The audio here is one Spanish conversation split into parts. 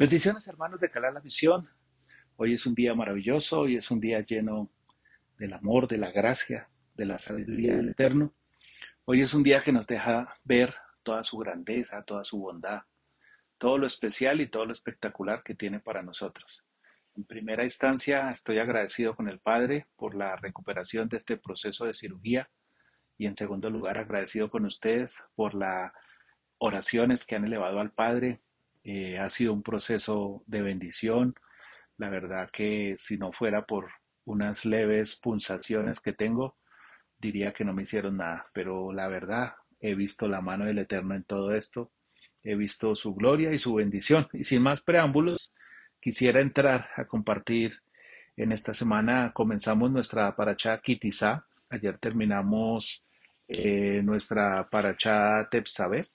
Bendiciones hermanos de Calar la Visión. Hoy es un día maravilloso, hoy es un día lleno del amor, de la gracia, de la sabiduría del Eterno. Hoy es un día que nos deja ver toda su grandeza, toda su bondad, todo lo especial y todo lo espectacular que tiene para nosotros. En primera instancia, estoy agradecido con el Padre por la recuperación de este proceso de cirugía y en segundo lugar, agradecido con ustedes por las oraciones que han elevado al Padre eh, ha sido un proceso de bendición. La verdad que si no fuera por unas leves pulsaciones que tengo, diría que no me hicieron nada. Pero la verdad, he visto la mano del Eterno en todo esto. He visto su gloria y su bendición. Y sin más preámbulos, quisiera entrar a compartir. En esta semana comenzamos nuestra paracha Kitizá. Ayer terminamos eh, nuestra paracha Tepsabet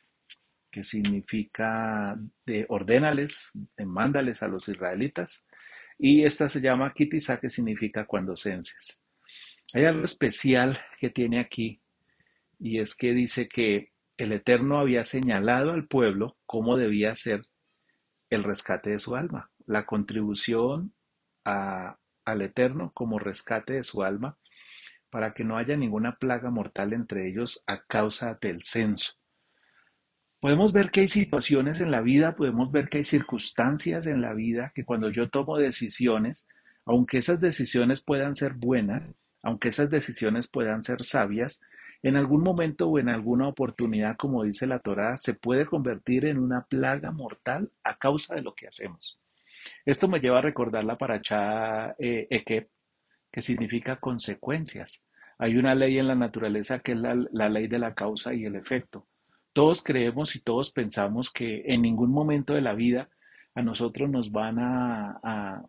que significa de ordénales, de mándales a los israelitas, y esta se llama Kitisa, que significa cuando censes. Hay algo especial que tiene aquí, y es que dice que el Eterno había señalado al pueblo cómo debía ser el rescate de su alma, la contribución al Eterno como rescate de su alma, para que no haya ninguna plaga mortal entre ellos a causa del censo. Podemos ver que hay situaciones en la vida, podemos ver que hay circunstancias en la vida que cuando yo tomo decisiones, aunque esas decisiones puedan ser buenas, aunque esas decisiones puedan ser sabias, en algún momento o en alguna oportunidad, como dice la Torá, se puede convertir en una plaga mortal a causa de lo que hacemos. Esto me lleva a recordar la paracha eh, Ekep, que significa consecuencias. Hay una ley en la naturaleza que es la ley de la causa y el efecto. Todos creemos y todos pensamos que en ningún momento de la vida a nosotros nos van a,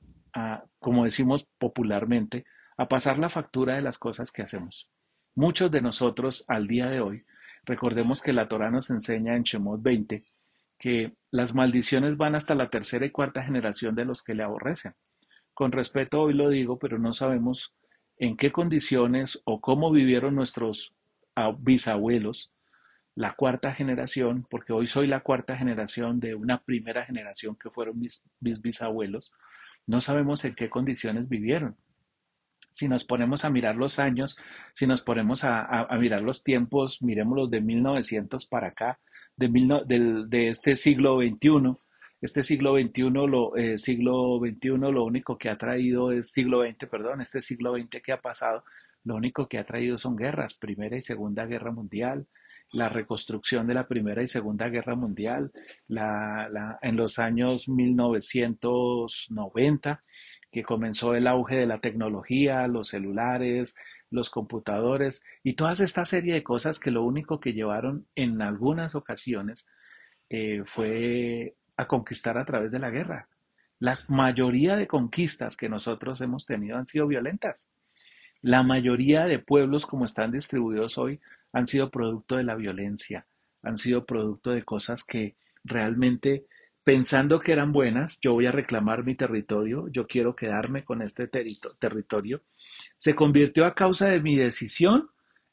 como decimos popularmente, a pasar la factura de las cosas que hacemos. Muchos de nosotros al día de hoy, recordemos que la Torah nos enseña en Shemot 20 que las maldiciones van hasta la tercera y cuarta generación de los que le aborrecen. Con respeto hoy lo digo, pero no sabemos en qué condiciones o cómo vivieron nuestros bisabuelos la cuarta generación, porque hoy soy la cuarta generación de una primera generación que fueron mis, bisabuelos, no sabemos en qué condiciones vivieron. Si nos ponemos a mirar los años, si nos ponemos a, mirar los tiempos, miremoslos de 1900 para acá, de, de este siglo XXI, este siglo XXI, lo, eh, siglo XXI, lo único que ha traído es siglo XX, perdón, este siglo XX que ha pasado, lo único que ha traído son guerras, Primera y Segunda Guerra Mundial, la reconstrucción de la Primera y Segunda Guerra Mundial, la, en los años 1990, que comenzó el auge de la tecnología, los celulares, los computadores y toda esta serie de cosas que lo único que llevaron en algunas ocasiones eh, fue a conquistar a través de la guerra. La mayoría de conquistas que nosotros hemos tenido han sido violentas. La mayoría de pueblos como están distribuidos hoy han sido producto de la violencia, han sido producto de cosas que realmente pensando que eran buenas, yo voy a reclamar mi territorio, yo quiero quedarme con este territorio, se convirtió a causa de mi decisión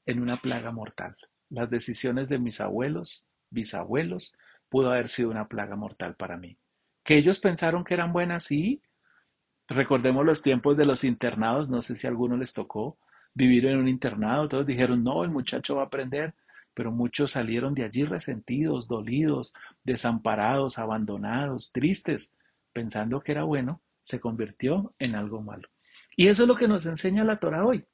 en una plaga mortal. Las decisiones de mis abuelos, bisabuelos, pudo haber sido una plaga mortal para mí. Que ellos pensaron que eran buenas, sí. Recordemos los tiempos de los internados, no sé si a alguno les tocó, vivir en un internado. Todos dijeron, no, el muchacho va a aprender, pero muchos salieron de allí resentidos, dolidos, desamparados, abandonados, tristes, pensando que era bueno, se convirtió en algo malo. Y eso es lo que nos enseña la Torah hoy.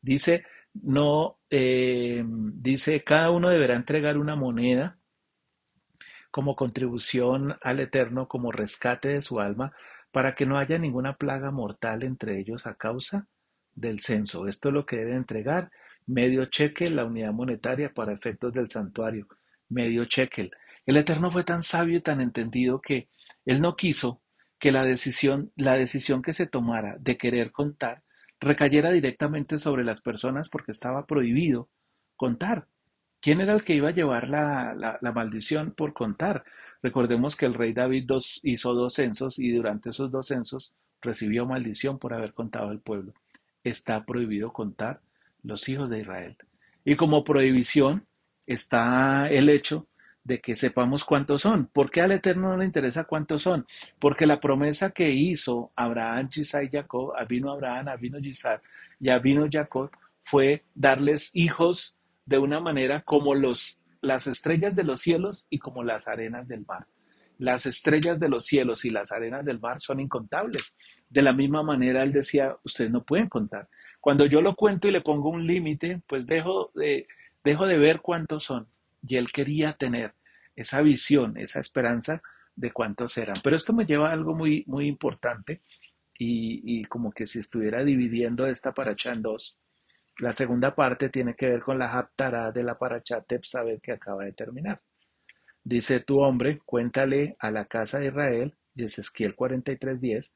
Dice, no, eh, dice, cada uno deberá entregar una moneda como contribución al Eterno, como rescate de su alma, para que no haya ninguna plaga mortal entre ellos a causa del censo. Esto es lo que debe entregar medio cheque la unidad monetaria para efectos del santuario. Medio cheque. El Eterno fue tan sabio y tan entendido que él no quiso que la decisión, la decisión que se tomara de querer contar recayera directamente sobre las personas porque estaba prohibido contar. ¿Quién era el que iba a llevar la, la, maldición por contar? Recordemos que el rey David hizo dos censos y durante esos dos censos recibió maldición por haber contado al pueblo está prohibido contar los hijos de Israel. Y como prohibición está el hecho de que sepamos cuántos son. ¿Por qué al Eterno no le interesa cuántos son? Porque la promesa que hizo Abraham, Isaac y Jacob, vino Abraham, vino Isaac y vino Jacob, fue darles hijos de una manera como los, las estrellas de los cielos y como las arenas del mar. Las estrellas de los cielos y las arenas del mar son incontables. De la misma manera, él decía, ustedes no pueden contar. Cuando yo lo cuento y le pongo un límite, pues dejo de, dejo de ver cuántos son. Y él quería tener esa visión, esa esperanza de cuántos eran. Pero esto me lleva a algo muy, muy importante y, como que si estuviera dividiendo esta paracha en dos. La segunda parte tiene que ver con la haptará de la paracha Tepsaber que acaba de terminar. Dice tu hombre, cuéntale a la casa de Israel, y es Esquiel 43.10,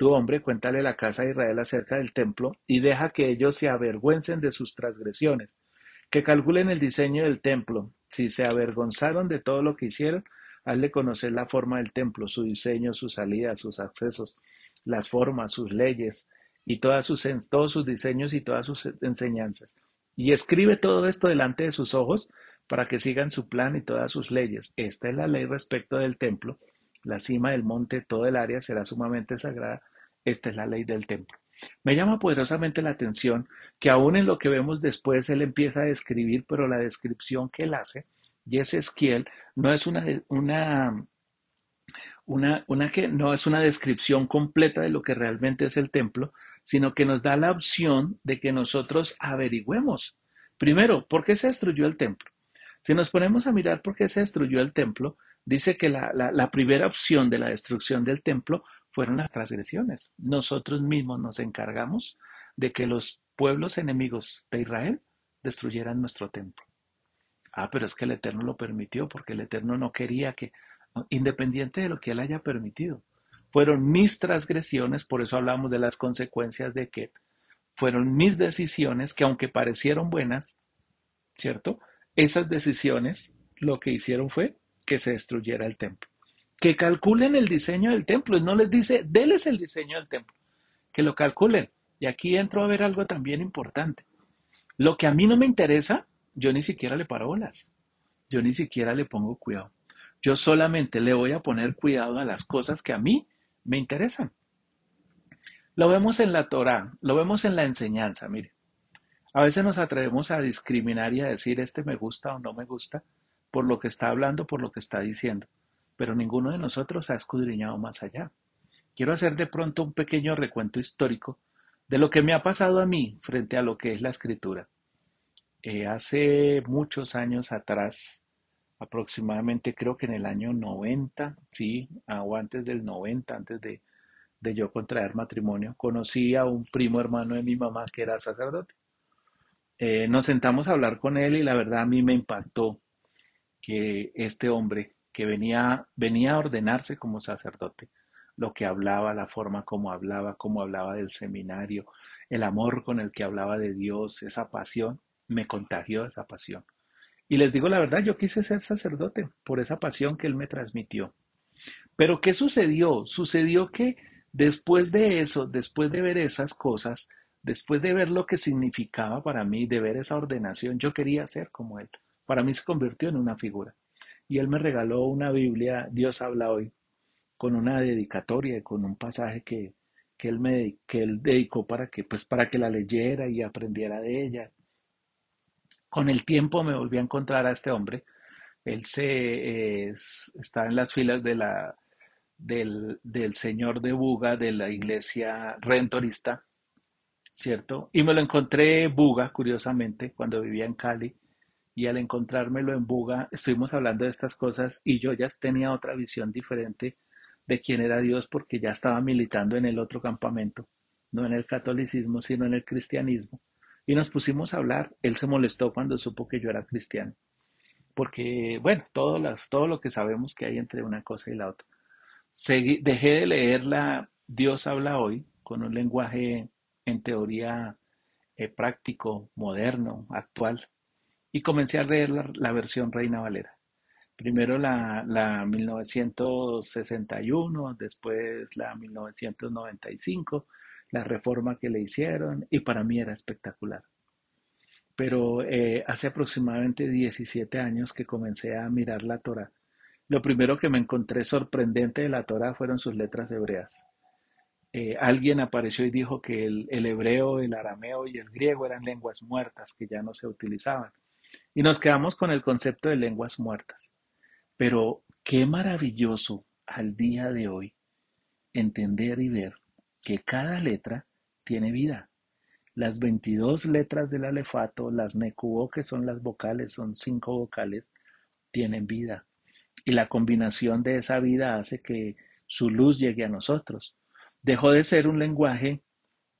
tu hombre, cuéntale la casa de Israel acerca del templo y deja que ellos se avergüencen de sus transgresiones que calculen el diseño del templo. Si se avergonzaron de todo lo que hicieron, hazle conocer la forma del templo, su diseño, su salida, sus accesos, las formas, sus leyes y todas sus, todos sus diseños y todas sus enseñanzas. Y escribe todo esto delante de sus ojos para que sigan su plan y todas sus leyes. Esta es la ley respecto del templo. La cima del monte, todo el área será sumamente sagrada. Esta es la ley del templo. Me llama poderosamente la atención que aún en lo que vemos después él empieza a describir, pero la descripción que él hace, y ese esquiel, no es una, una, una, una que no es una descripción completa de lo que realmente es el templo, sino que nos da la opción de que nosotros averigüemos. Primero, ¿por qué se destruyó el templo? Si nos ponemos a mirar por qué se destruyó el templo, dice que la, la primera opción de la destrucción del templo fueron las transgresiones. Nosotros mismos nos encargamos de que los pueblos enemigos de Israel destruyeran nuestro templo. Ah, pero es que el Eterno lo permitió porque el Eterno no quería que, independiente de lo que él haya permitido, fueron mis transgresiones, por eso hablamos de las consecuencias de que fueron mis decisiones que aunque parecieron buenas, ¿cierto? Esas decisiones lo que hicieron fue que se destruyera el templo que calculen el diseño del templo. Y no les dice, déles el diseño del templo, que lo calculen. Y aquí entro a ver algo también importante. Lo que a mí no me interesa, yo ni siquiera le paro bolas. Yo ni siquiera le pongo cuidado. Yo solamente le voy a poner cuidado a las cosas que a mí me interesan. Lo vemos en la Torah, lo vemos en la enseñanza, mire. A veces nos atrevemos a discriminar y a decir este me gusta o no me gusta por lo que está hablando, por lo que está diciendo pero ninguno de nosotros ha escudriñado más allá. Quiero hacer de pronto un pequeño recuento histórico de lo que me ha pasado a mí frente a lo que es la escritura. Eh, hace muchos años atrás, aproximadamente creo que en el año 90, sí, o antes del 90, antes de, yo contraer matrimonio, conocí a un primo hermano de mi mamá que era sacerdote. Eh, nos sentamos a hablar con él y la verdad a mí me impactó que este hombre que venía, venía a ordenarse como sacerdote, lo que hablaba, la forma como hablaba, cómo hablaba del seminario, el amor con el que hablaba de Dios, esa pasión, me contagió esa pasión. Y les digo la verdad, yo quise ser sacerdote por esa pasión que él me transmitió. Pero ¿qué sucedió? Sucedió que después de eso, después de ver esas cosas, después de ver lo que significaba para mí, de ver esa ordenación, yo quería ser como él. Para mí se convirtió en una figura y él me regaló una Biblia, Dios habla hoy, con una dedicatoria y con un pasaje que, él me que él dedicó para que pues para que la leyera y aprendiera de ella. Con el tiempo me volví a encontrar a este hombre. Él se está en las filas de la del, del señor de Buga de la iglesia rentorista, ¿cierto? Y me lo encontré Buga, curiosamente, cuando vivía en Cali y al encontrármelo en Buga, estuvimos hablando de estas cosas y yo ya tenía otra visión diferente de quién era Dios porque ya estaba militando en el otro campamento, no en el catolicismo, sino en el cristianismo. Y nos pusimos a hablar, él se molestó cuando supo que yo era cristiano, porque, bueno, todo, las, todo lo que sabemos que hay entre una cosa y la otra. dejé de leer la Dios habla hoy con un lenguaje en teoría eh, práctico, moderno, actual, y comencé a leer la, versión Reina Valera. Primero la, la 1961, después la 1995, la reforma que le hicieron y para mí era espectacular. pero eh, hace aproximadamente 17 años que comencé a mirar la Torah. Lo primero que me encontré sorprendente de la Torah fueron sus letras hebreas. Eh, alguien apareció y dijo que el, el, hebreo, el arameo y el griego eran lenguas muertas que ya no se utilizaban. Y nos quedamos con el concepto de lenguas muertas. Pero qué maravilloso al día de hoy entender y ver que cada letra tiene vida. Las 22 letras del alefato, las nekuo, que son las vocales, son cinco vocales, tienen vida. Y la combinación de esa vida hace que su luz llegue a nosotros. Dejó de ser un lenguaje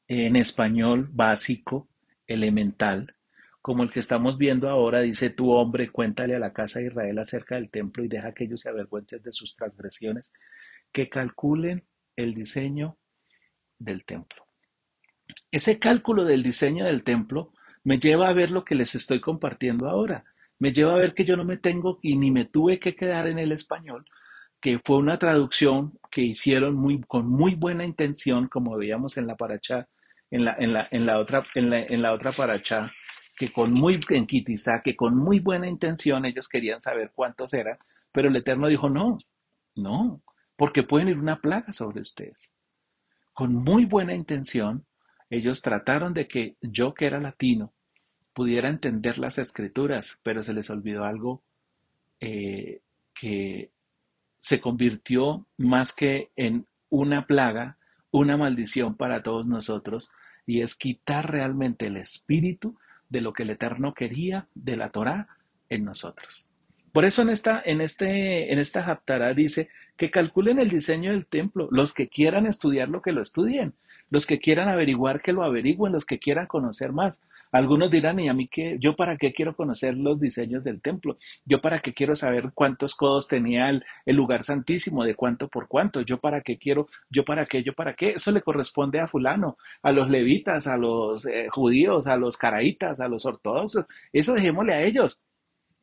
en español básico, elemental, como el que estamos viendo ahora, dice tu hombre, cuéntale a la casa de Israel acerca del templo y deja que ellos se avergüencen de sus transgresiones, que calculen el diseño del templo. Ese cálculo del diseño del templo me lleva a ver lo que les estoy compartiendo ahora. Me lleva a ver que yo no me tengo y ni me tuve que quedar en el español, que fue una traducción que hicieron muy, con muy buena intención, como veíamos en la paracha, en la, en la, en la otra, en la, en la otra paracha, que con muy, en que con muy buena intención ellos querían saber cuántos eran, pero el Eterno dijo, no, no, porque pueden ir una plaga sobre ustedes. Con muy buena intención, ellos trataron de que yo, que era latino, pudiera entender las escrituras, pero se les olvidó algo eh, que se convirtió más que en una plaga, una maldición para todos nosotros, y es quitar realmente el espíritu de lo que el Eterno quería de la Torá en nosotros. Por eso en esta, en este, en esta dice que calculen el diseño del templo. Los que quieran estudiar lo que lo estudien. Los que quieran averiguar que lo averigüen. Los que quieran conocer más. Algunos dirán, ¿y a mí qué? ¿Yo para qué quiero conocer los diseños del templo? ¿Yo para qué quiero saber cuántos codos tenía el, lugar santísimo? ¿De cuánto por cuánto? ¿Yo para qué quiero? ¿Yo para qué? ¿Yo para qué? Eso le corresponde a fulano, a los levitas, a los eh, judíos, a los caraítas, a los ortodoxos. Eso dejémosle a ellos.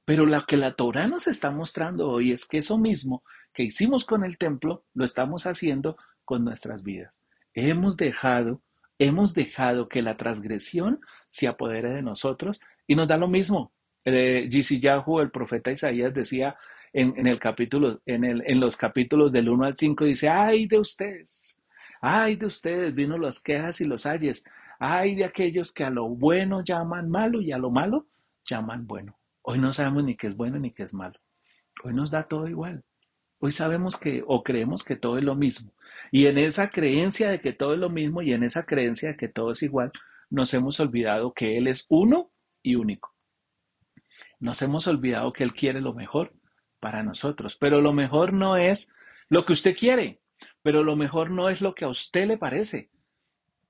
Pero lo que la Torah nos está mostrando hoy es que eso mismo que hicimos con el templo, lo estamos haciendo con nuestras vidas. Hemos dejado, hemos dejado que la transgresión se apodere de nosotros y nos da lo mismo. Eh, Yahoo, el profeta Isaías, decía en, el capítulo, en, en los capítulos del 1 al 5, dice, ay de ustedes, ay de ustedes, vino las quejas y los ayes, ay de aquellos que a lo bueno llaman malo y a lo malo llaman bueno. Hoy no sabemos ni qué es bueno ni qué es malo. Hoy nos da todo igual. Hoy sabemos que o creemos que todo es lo mismo. Y en esa creencia de que todo es lo mismo y en esa creencia de que todo es igual, nos hemos olvidado que Él es uno y único. Nos hemos olvidado que Él quiere lo mejor para nosotros. Pero lo mejor no es lo que usted quiere, pero lo mejor no es lo que a usted le parece.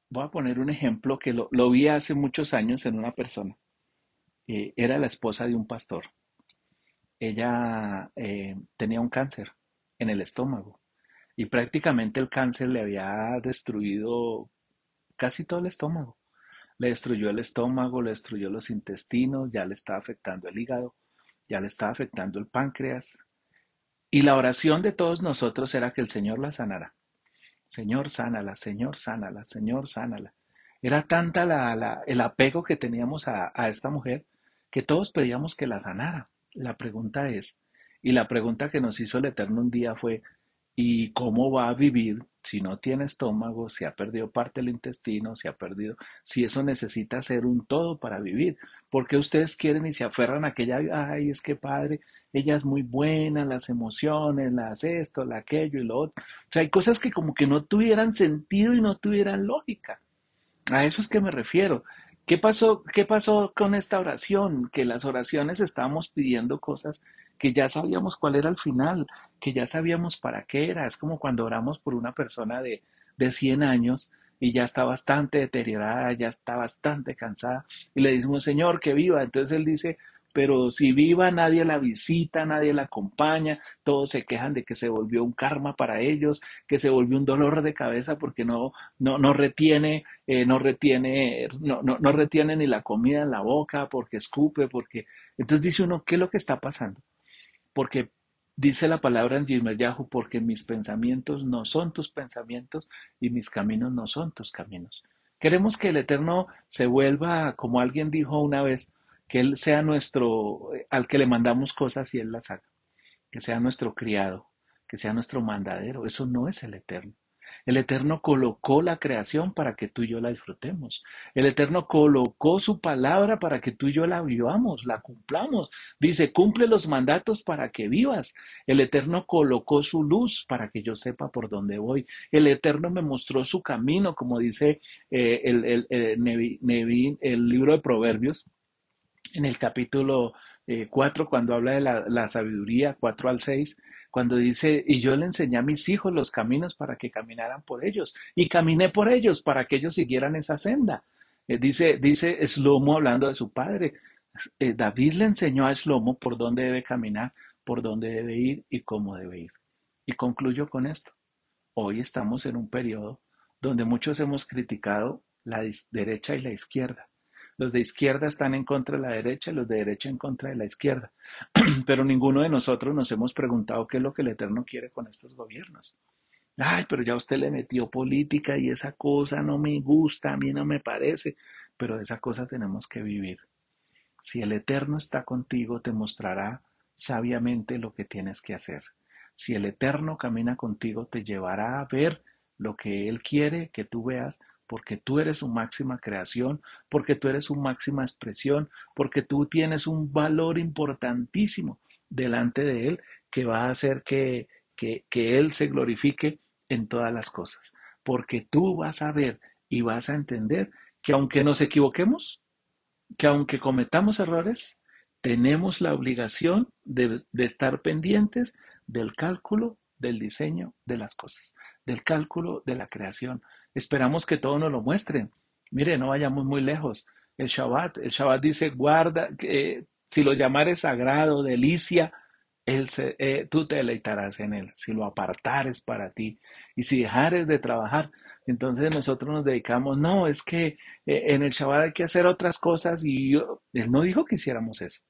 Voy a poner un ejemplo que lo, vi hace muchos años en una persona. Eh, era la esposa de un pastor. Ella eh, tenía un cáncer en el estómago y prácticamente el cáncer le había destruido casi todo el estómago. Le destruyó el estómago, le destruyó los intestinos, ya le estaba afectando el hígado, ya le estaba afectando el páncreas. Y la oración de todos nosotros era que el Señor la sanara. Señor, sánala, Señor, sánala, Señor, sánala. Era tanta la, el apego que teníamos a, a esta mujer que todos pedíamos que la sanara. La pregunta es, y la pregunta que nos hizo el Eterno un día fue, ¿y cómo va a vivir si no tiene estómago, si ha perdido parte del intestino, si ha perdido, si eso necesita ser un todo para vivir? Porque ustedes quieren y se aferran a aquella, ay, es que padre, ella es muy buena, las emociones, las esto, la aquello y lo otro. O sea, hay cosas que como que no tuvieran sentido y no tuvieran lógica. A eso es que me refiero. ¿Qué pasó, ¿Qué pasó con esta oración? Que las oraciones estábamos pidiendo cosas que ya sabíamos cuál era el final, que ya sabíamos para qué era. Es como cuando oramos por una persona de, de 100 años y ya está bastante deteriorada, ya está bastante cansada y le decimos, Señor, que viva. Entonces él dice, pero si viva nadie la visita, nadie la acompaña, todos se quejan de que se volvió un karma para ellos, que se volvió un dolor de cabeza porque no, no, no retiene, eh, no retiene, no, no, no retiene ni la comida en la boca, porque escupe, porque. Entonces dice uno, ¿qué es lo que está pasando? Porque dice la palabra en Yirmeyahu, porque mis pensamientos no son tus pensamientos y mis caminos no son tus caminos. Queremos que el Eterno se vuelva, como alguien dijo una vez, que Él sea nuestro, al que le mandamos cosas y Él las haga, que sea nuestro criado, que sea nuestro mandadero. Eso no es el Eterno. El Eterno colocó la creación para que tú y yo la disfrutemos. El Eterno colocó su palabra para que tú y yo la vivamos, la cumplamos. Dice, cumple los mandatos para que vivas. El Eterno colocó su luz para que yo sepa por dónde voy. El Eterno me mostró su camino, como dice eh, el, el, el, el libro de Proverbios en el capítulo 4, eh, cuando habla de la, sabiduría, 4 al 6, cuando dice, y yo le enseñé a mis hijos los caminos para que caminaran por ellos, y caminé por ellos para que ellos siguieran esa senda. Eh, dice, dice Slomo hablando de su padre, eh, David le enseñó a Slomo por dónde debe caminar, por dónde debe ir y cómo debe ir. Y concluyo con esto. Hoy estamos en un periodo donde muchos hemos criticado la derecha y la izquierda los de izquierda están en contra de la derecha, los de derecha en contra de la izquierda. Pero ninguno de nosotros nos hemos preguntado qué es lo que el Eterno quiere con estos gobiernos. Ay, pero ya usted le metió política y esa cosa no me gusta, a mí no me parece, pero esa cosa tenemos que vivir. Si el Eterno está contigo, te mostrará sabiamente lo que tienes que hacer. Si el Eterno camina contigo, te llevará a ver lo que Él quiere que tú veas porque tú eres su máxima creación, porque tú eres su máxima expresión, porque tú tienes un valor importantísimo delante de Él que va a hacer que, que, que Él se glorifique en todas las cosas. Porque tú vas a ver y vas a entender que aunque nos equivoquemos, que aunque cometamos errores, tenemos la obligación de, de estar pendientes del cálculo del diseño de las cosas, del cálculo de la creación. Esperamos que todo nos lo muestre. Mire, no vayamos muy lejos. El Shabbat, el Shabbat dice, guarda, que si lo llamares sagrado, delicia, él se, eh, tú te deleitarás en él, si lo apartares para ti. Y si dejares de trabajar, entonces nosotros nos dedicamos, no, es que eh, en el Shabbat hay que hacer otras cosas y yo, él no dijo que hiciéramos eso.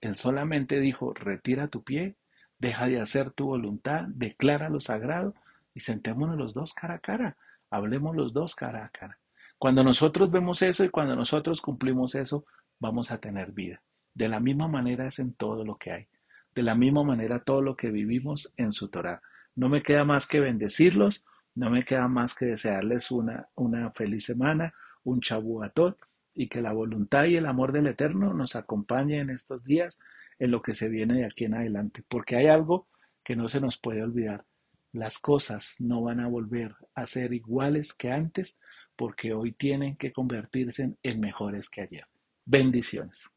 Él solamente dijo, retira tu pie Deja de hacer tu voluntad, declara lo sagrado y sentémonos los dos cara a cara. Hablemos los dos cara a cara. Cuando nosotros vemos eso y cuando nosotros cumplimos eso, vamos a tener vida. De la misma manera es en todo lo que hay. De la misma manera todo lo que vivimos en su Torah. No me queda más que bendecirlos, no me queda más que desearles una, una feliz semana, un chabuatot y que la voluntad y el amor del Eterno nos acompañe en estos días en lo que se viene de aquí en adelante, porque hay algo que no se nos puede olvidar. Las cosas no van a volver a ser iguales que antes porque hoy tienen que convertirse en mejores que ayer. Bendiciones.